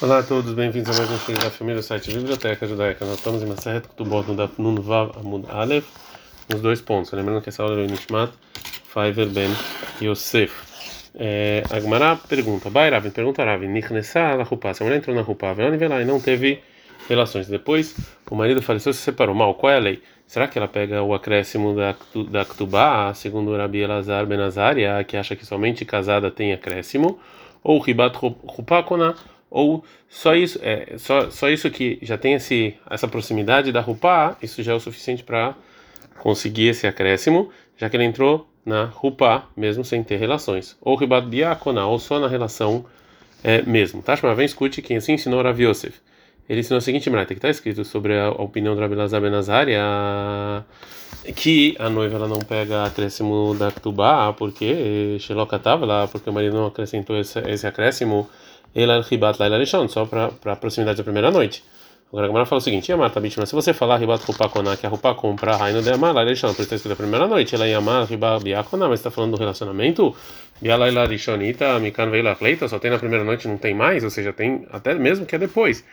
Olá a todos, bem-vindos a mais um filme da família do site Biblioteca Judaica. Nós estamos em Maseret Ketubot, no Daf Nun Vav Amud Aleph, nos dois pontos. Lembrando que essa aula é o Nishmat Faiver Ben Yosef. É, a Gemara pergunta, Bai Ravin, pergunta Ravin, Nichnesa la Rupa, se a mulher entrou na Rupa, e não teve relações. Depois o marido faleceu se separou. Mal, qual é a lei? Será que ela pega o acréscimo da, da Ktubá, segundo Rabi Elazar Benazaria, que acha que somente casada tem acréscimo? Ou Ribat Rupakona? Ou só isso, é, só, só isso que já tem esse, essa proximidade da Rupá, isso já é o suficiente para conseguir esse acréscimo, já que ele entrou na Rupá, mesmo sem ter relações. Ou Ribat Biakona, ou só na relação é, mesmo. Tashma, vem escute quem assim ensinou Rav Yosef ele ensinou a seguinte mrata, que está escrito sobre a opinião do Rabi Lazar Benazaria, que a noiva ela não pega acréscimo da Ktubá, porque Sheloka estava lá, porque o marido não acrescentou esse, esse acréscimo, ela ribat lá lishon, só para a proximidade da primeira noite. Agora a Gamara fala o seguinte: Yamar Tabit, mas se você falar ribat rupa koná, que a rupa compra, aí não der amar lá lishon, por está escrito a primeira noite, ela yamar ribat biakoná, mas está falando do relacionamento, bialai lá lishonita, mikan veila leita, só tem na primeira noite, não tem mais, ou seja, tem até mesmo que é depois.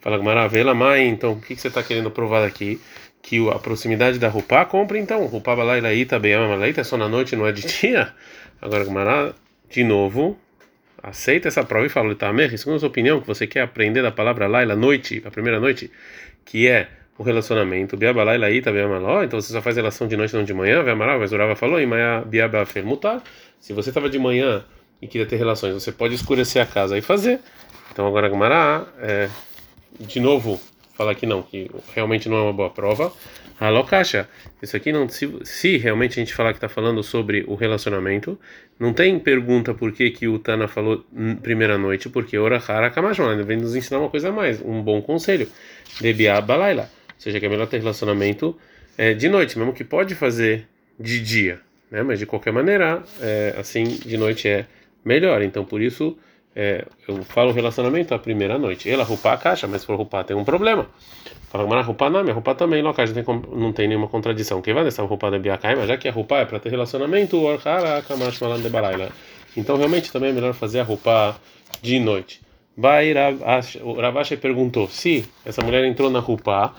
Fala Gmaravela, mãe, então o que, que você está querendo provar aqui? Que a proximidade da Rupá compra então. Rupá Balailaíta, Beyama Malaita, é só na noite, não é de dia? Agora Gmará, de novo, aceita essa prova e fala, Tamer, segundo a sua opinião, que você quer aprender da palavra Laila, noite, a primeira noite, que é o relacionamento, Biabalailaíta, Beyamaló, então você só faz relação de noite, não de manhã, Veamará, mas Urava falou, Imaia Biabafer mutar. Se você estava de manhã e queria ter relações, você pode escurecer a casa e fazer. Então agora Gmará, é de novo, falar que não, que realmente não é uma boa prova. Alokasha, isso aqui não, se, se realmente a gente falar que está falando sobre o relacionamento, não tem pergunta por que, que o Tana falou primeira noite, porque ora hara kamashman, ele vem nos ensinar uma coisa a mais, um bom conselho, debia balaila, ou seja, que é melhor ter relacionamento é, de noite, mesmo que pode fazer de dia, né? Mas de qualquer maneira, é, assim de noite é melhor. Então por isso é, eu falo relacionamento a primeira noite. Ela roupa a caixa, mas se for roupa tem um problema. Fala, mas roupa não, minha roupa também, não, a caixa não tem, nenhuma contradição. Quem vai nessa roupa biacai, mas já que a roupa é para ter relacionamento, então realmente também é melhor fazer a roupa de noite. O Ravashi perguntou se essa mulher entrou na roupa,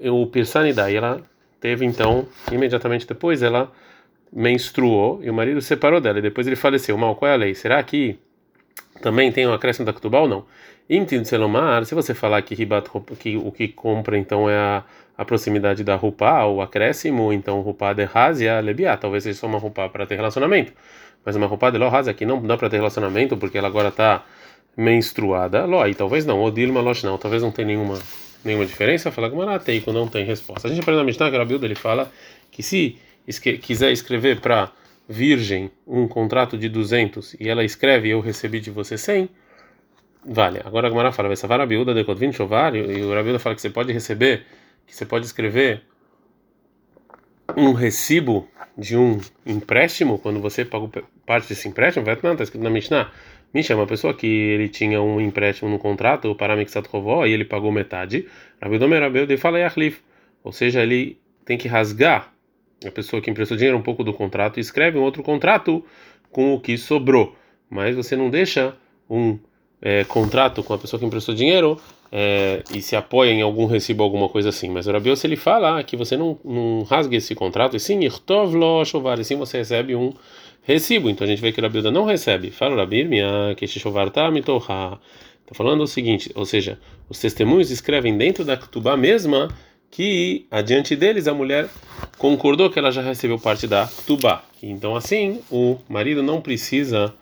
o Pirsanidai, ela teve então, imediatamente depois, ela menstruou e o marido separou dela e depois ele faleceu. Mal, qual é a lei? Será que também tem um acréscimo da Ketubá ou não? Intin Selomar, se você falar que, ribat, que o que compra então é a, a proximidade da roupa, o acréscimo, então roupa de razia lebiá, talvez seja só uma roupa para ter relacionamento, mas uma roupa de lo razia que não dá para ter relacionamento porque ela agora está menstruada, lo aí talvez não, odilma losh não, talvez não tenha nenhuma nenhuma diferença, fala que marateico não tem resposta. A gente aprende na Mishnah que Rabiuda ele fala que se quiser escrever para virgem um contrato de 200 e ela escreve eu recebi de você 100, vale. Agora a Gamara fala, vai salvar a biúda de Chovar, e o Rabiuda fala que você pode receber, que você pode escrever um recibo de um empréstimo quando você pagou parte desse empréstimo, vai não, está escrito na Mishnah. Mishnah é uma pessoa que ele tinha um empréstimo no contrato, o Paramixat Rovó, e ele pagou metade. Rabiuda Rabiuda fala Yachlif, ou seja, ele tem que rasgar a pessoa que emprestou dinheiro um pouco do contrato e escreve um outro contrato com o que sobrou, mas você não deixa um é, contrato com a pessoa que emprestou dinheiro é, e se apoia em algum recibo, alguma coisa assim. Mas o Rabios ele fala que você não, não rasgue esse contrato, e sim, e sim você recebe um recibo. Então a gente vê que o Rabiuda não recebe. Fala Rabir, minha que chovar tá. Está falando o seguinte, ou seja, os testemunhos escrevem dentro da Ketubá mesma que adiante deles a mulher concordou que ela já recebeu parte da tuba. Então assim o marido não precisa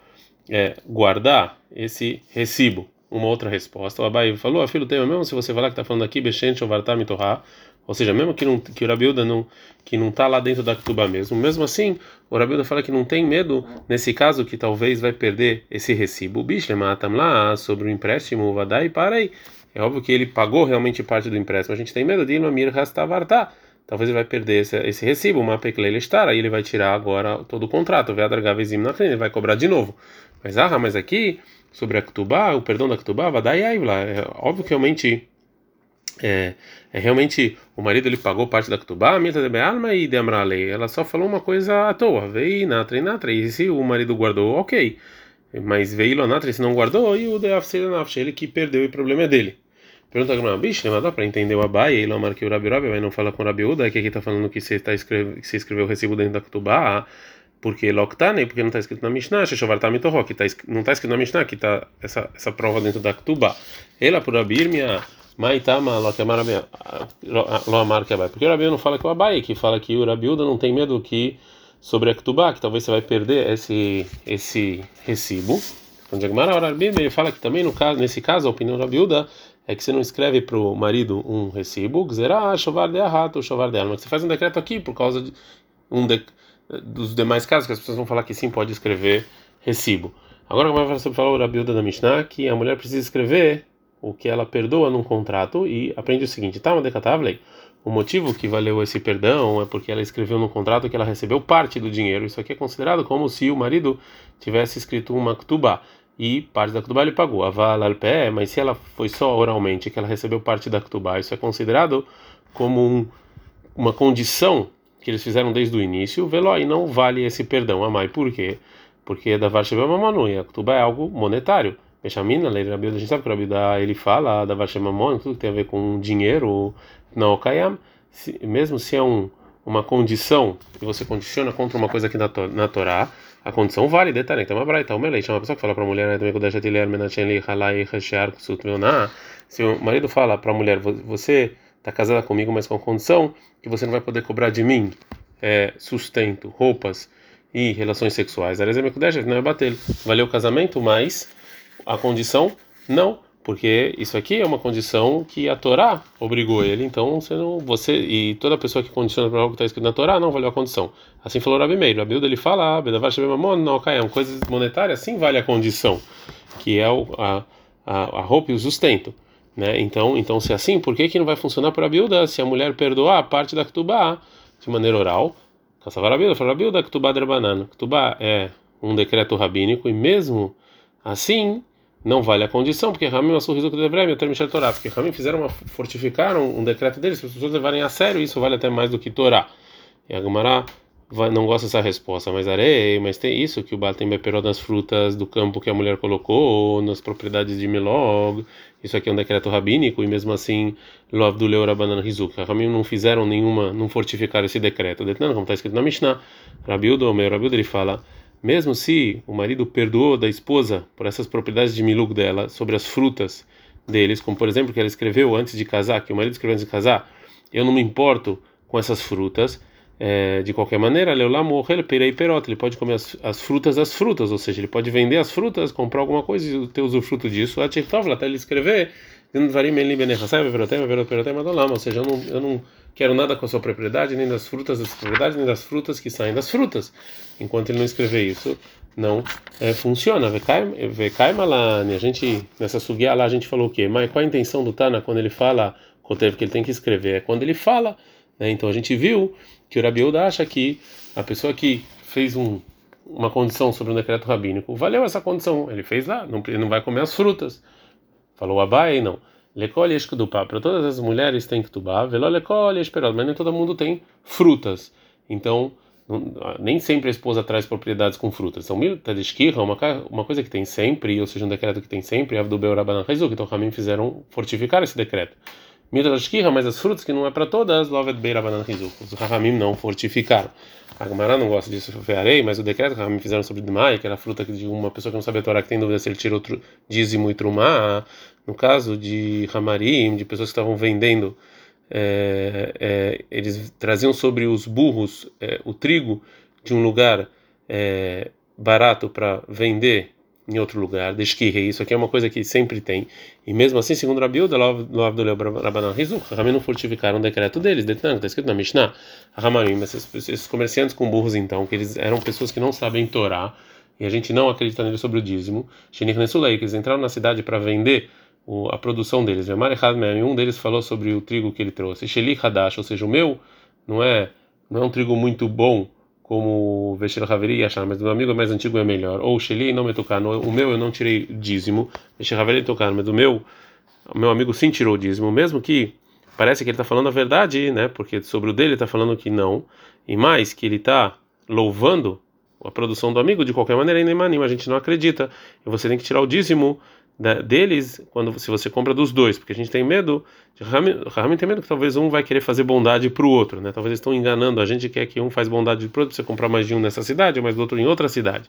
é, guardar esse recibo. Uma outra resposta. O Abai falou: a filho tem mesmo se você falar que está falando aqui Bechent ou Vartar Mitorá, ou seja, mesmo que, não, que o Rabilda não que não está lá dentro da tuba mesmo, mesmo assim o Rabilda fala que não tem medo nesse caso que talvez vai perder esse recibo. Matam lá sobre o empréstimo, vadai para aí é óbvio que ele pagou realmente parte do empréstimo. A gente tem medo de Ilmamir Rastavartá. Talvez ele vai perder esse, esse recibo, uma peklele estar, aí ele vai tirar agora todo o contrato, ele vai cobrar de novo. Mas ah, mas aqui sobre a Ktubá, o perdão da Ktubá, vai dar lá. É óbvio que realmente é, é, realmente o marido ele pagou parte da Ktubá, mita de alma e de amralei. Ela só falou uma coisa à toa, veio natra e natra. E se o marido guardou, ok. Mas veio Lonatra, se não guardou, e o Deafsedanafsh, ele que perdeu e o problema é dele. Pergunta a bicho, mas dá para entender o Abai, ele não que o Rabi Rabi, mas não fala com o Rabi Uda, que aqui está falando que você, tá escreve, que você escreveu o recibo dentro da Ketubá, porque Loktane, porque não está escrito na Mishnah, Sheshovarta Mitoho, que tá, não está escrito na Mishnah, que está essa, essa prova dentro da Ketubá. Ela por Abirmia, Maitama, Loamar que Abai. Porque o Rabi não fala que o Abai, que fala que o Rabi Uda não tem medo que sobre a Ketubá, que talvez você vai perder esse, esse recibo. Onde a ele fala que também no caso, nesse caso, a opinião da Rabiuda é que você não escreve para o marido um recibo, ah, chovar de arrato, chovar de mas você faz um decreto aqui por causa de um de, dos demais casos que as pessoas vão falar que sim pode escrever recibo. Agora como você falou a Rabiuda da Mishnah que a mulher precisa escrever o que ela perdoa num contrato e aprende o seguinte, tá, uma decatavlei. O motivo que valeu esse perdão é porque ela escreveu no contrato que ela recebeu parte do dinheiro. Isso aqui é considerado como se o marido tivesse escrito uma ktubá e parte da Ktubá ele pagou. Aval al pé, mas se ela foi só oralmente que ela recebeu parte da Ktubá, isso é considerado como um, uma condição que eles fizeram desde o início. Veló e não vale esse perdão. Amai, por quê? Porque é da Varsheba Mamanu e a Ktubá é algo monetário. Bechamina, lei da a gente sabe que o Rabida ele fala da Varsheba Mamon, tudo que tem a ver com dinheiro, não Kayam, mesmo se é um, uma condição que você condiciona contra uma coisa aqui na, na Torá a condição vale, detalhe, então uma braita, uma lei, uma pessoa que fala para a mulher, se o marido fala para a mulher, você está casada comigo, mas com a condição que você não vai poder cobrar de mim é, sustento, roupas e relações sexuais, é valeu o casamento, mas a condição não porque isso aqui é uma condição que a Torá obrigou ele, então você não, você e toda pessoa que condiciona para algo que está escrito na Torá não valeu a condição. Assim falou Rabi Meir, Rabi ele fala, ah, não, caiam coisas monetárias sim vale a condição, que é o, a, a, a roupa e o sustento, né? Então, então se é assim, por que que não vai funcionar para a Bilda se a mulher perdoar a parte da Ktubá de maneira oral? Caçavar a Bilda, falou a Bilda, Ktubá banana. Ktubá é um decreto rabínico e mesmo assim não vale a condição, porque Ramim sorriso que deveria até Michel Torá, porque Ramim fizeram uma, fortificaram um decreto deles para as pessoas levarem a sério, isso vale até mais do que Torá. E a Gemara não gosta dessa resposta, mas arei, mas tem isso que o Baal tem beperó nas frutas do campo que a mulher colocou, nas propriedades de Milog, isso aqui é um decreto rabínico, e mesmo assim, Lov do Leora Banana Rizuk. Ramim não fizeram nenhuma, não fortificaram esse decreto. Como está escrito na Mishnah, Rabiudo, meu Rabiudo, ele fala mesmo se o marido perdoou da esposa por essas propriedades de milug dela sobre as frutas deles, como por exemplo que ela escreveu antes de casar, que o marido escreveu antes de casar, eu não me importo com essas frutas, é, de qualquer maneira, ele pode comer as, as, frutas das frutas, ou seja, ele pode vender as frutas, comprar alguma coisa e ter usufruto disso, até ele escrever, ou seja, eu não, eu não quero nada com a sua propriedade, nem das frutas das propriedades, nem das frutas que saem das frutas. Enquanto ele não escrever isso, não é, funciona. A gente, nessa sugia lá, a gente falou o quê? Mas qual a intenção do Tana quando ele fala, Kotev, que ele tem que escrever? É quando ele fala. Né? Então a gente viu que o Rabiuda acha que a pessoa que fez um, uma condição sobre um decreto rabínico, valeu essa condição, ele fez lá, não, ele não vai comer as frutas. Falou Abai, não. Lekol Yeshkudupá. Para todas as mulheres tem Ktubá. Veló Lekol Yeshperot. Mas nem todo mundo tem frutas. Então, nem sempre a esposa traz propriedades com frutas. São mil tadishkirra, uma, uma coisa que tem sempre, ou seja, um decreto que tem sempre, do Beurabanan Haizuk. Então, Ramim fizeram fortificar esse decreto. Mil tadishkirra, mas as frutas que não é para todas, Lovet Beurabanan Haizuk. Os Ramim não fortificaram. A Gamara não gosta disso, eu farei, mas o decreto que Ramim fizeram sobre Demai, que era a fruta de uma pessoa que não sabe a Torá, que tem dúvida se ele tira outro dízimo e trumá, no caso de Hamarim, de pessoas que estavam vendendo, é, é, eles traziam sobre os burros é, o trigo de um lugar é, barato para vender em outro lugar, desquirre, isso aqui é uma coisa que sempre tem. E mesmo assim, segundo Rabiuda, Rabanan Rizuk, Ramim não fortificaram o decreto deles, está escrito na Mishnah, Ramarim, esses, esses comerciantes com burros então, que eles eram pessoas que não sabem Torá, e a gente não acredita neles sobre o dízimo, Shenikh Nesulei, que eles entraram na cidade para vender o, a produção deles. Um deles falou sobre o trigo que ele trouxe. Sheli Hadash, ou seja, o meu não é não é um trigo muito bom como o Veshel Haveri e achar, mas o meu amigo mais antigo é melhor. Ou Sheli não me tocar, o meu eu não tirei dízimo. Veshel Haveri tocar, mas o meu o meu amigo sim tirou dízimo, mesmo que parece que ele está falando a verdade, né? Porque sobre o dele está falando que não, e mais que ele está louvando a produção do amigo, de qualquer maneira, nem anima, a gente não acredita. E você tem que tirar o dízimo deles quando se você compra dos dois, porque a gente tem medo, Rahamim tem medo que talvez um vai querer fazer bondade para o outro, né? Talvez eles estão enganando a gente quer que um faz bondade para outro, você comprar mais de um nessa cidade, mais do outro em outra cidade.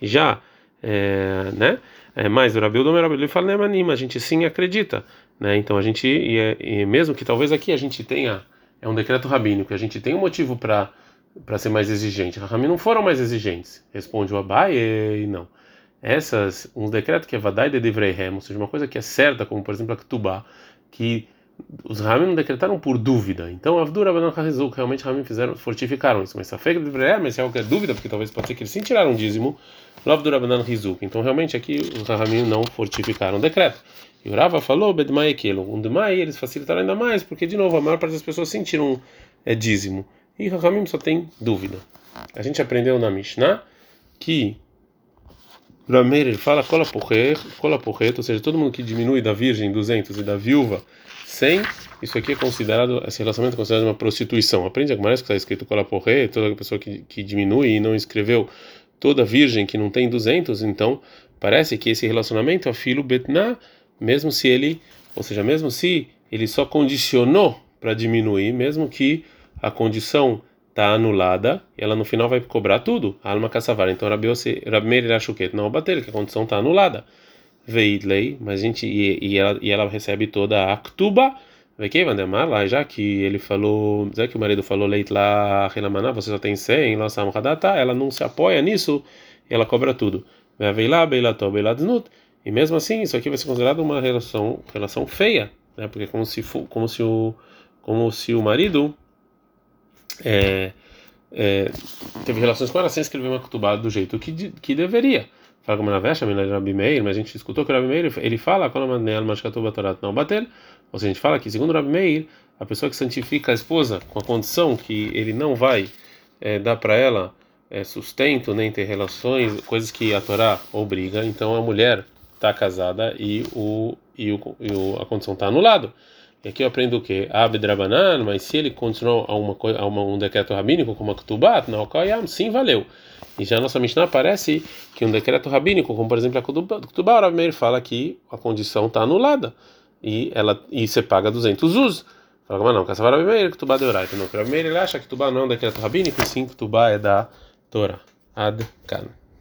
E já, é, né? É, mais o Rabi Udomer, ele fala, né, anima, a gente sim acredita, né? Então a gente e, é, e mesmo que talvez aqui a gente tenha é um decreto rabínico, a gente tem um motivo para para ser mais exigente. Rahamim não foram mais exigentes. Responde o Abai e não essas um decreto que é vadai de devreihem, ou seja, uma coisa que é certa, como por exemplo a Ketubá, que os Ramim não decretaram por dúvida. Então, Avdura Banan Harizuk, realmente Ramim fizeram, fortificaram isso. Mas de Devreihem, mas é algo que é dúvida, porque talvez pode ser que eles sim tiraram um dízimo, Avdura Banan Rizuk. Então, realmente aqui os Ramim não fortificaram o decreto. E o Rava falou, Bedmai Ekelo, um Demai, eles facilitaram ainda mais, porque de novo a maior parte das pessoas sentiram é, dízimo. E Ramim só tem dúvida. A gente aprendeu na Mishnah que Rameir, ele fala cola porreto, ou seja, todo mundo que diminui da virgem 200 e da viúva 100, isso aqui é considerado, esse relacionamento é considerado uma prostituição. Aprende a mais que está escrito cola porreto, toda pessoa que, que diminui e não escreveu toda virgem que não tem 200, então parece que esse relacionamento é filo betná, mesmo se ele, ou seja, mesmo se ele só condicionou para diminuir, mesmo que a condição está anulada, ela no final vai cobrar tudo. A alma caçavar. Então, Rabi Meir Irashuket não bater, que a condição está anulada. Veidlei, mas a gente e, e, ela, e ela recebe toda a Ktuba. que Vandemar lá, já que ele falou, já que o marido falou leit lá, Relamaná, você só tem 100, lá Samhadata, ela não se apoia nisso, ela cobra tudo. Veilá, Beilató, Beiladznut. E mesmo assim, isso aqui vai ser considerado uma relação, relação feia, né? Porque como se como se o como se o marido é, é, teve relações com ela sem escrever uma kutubá do jeito que, que deveria. Fala como na vecha, Rabi Meir, mas a gente escutou que o Rabi Meir ele fala quando não bater. Ou seja, a gente fala que segundo o Rabi Meir, a pessoa que santifica a esposa com a condição que ele não vai é, dar para ela é, sustento nem ter relações, coisas que a Torá obriga, então a mulher está casada e o e, o, e o, a condição está anulada. E aqui eu aprendo o quê? Abdrabanan, mas se ele continuou a, uma, a uma, um decreto rabínico como a Kutubat, não, sim, valeu. E já na nossa Mishnah aparece que um decreto rabínico, como por exemplo a Kutubat, o Rabi fala que a condição está anulada e ela e você paga 200 us. Fala, mas não, Kassavar Rabi Meir, Kutubat de Oraita. Não, o Meir ele acha que Kutubat não é um decreto rabínico, e sim Kutubat é da Torá. Ad Kan.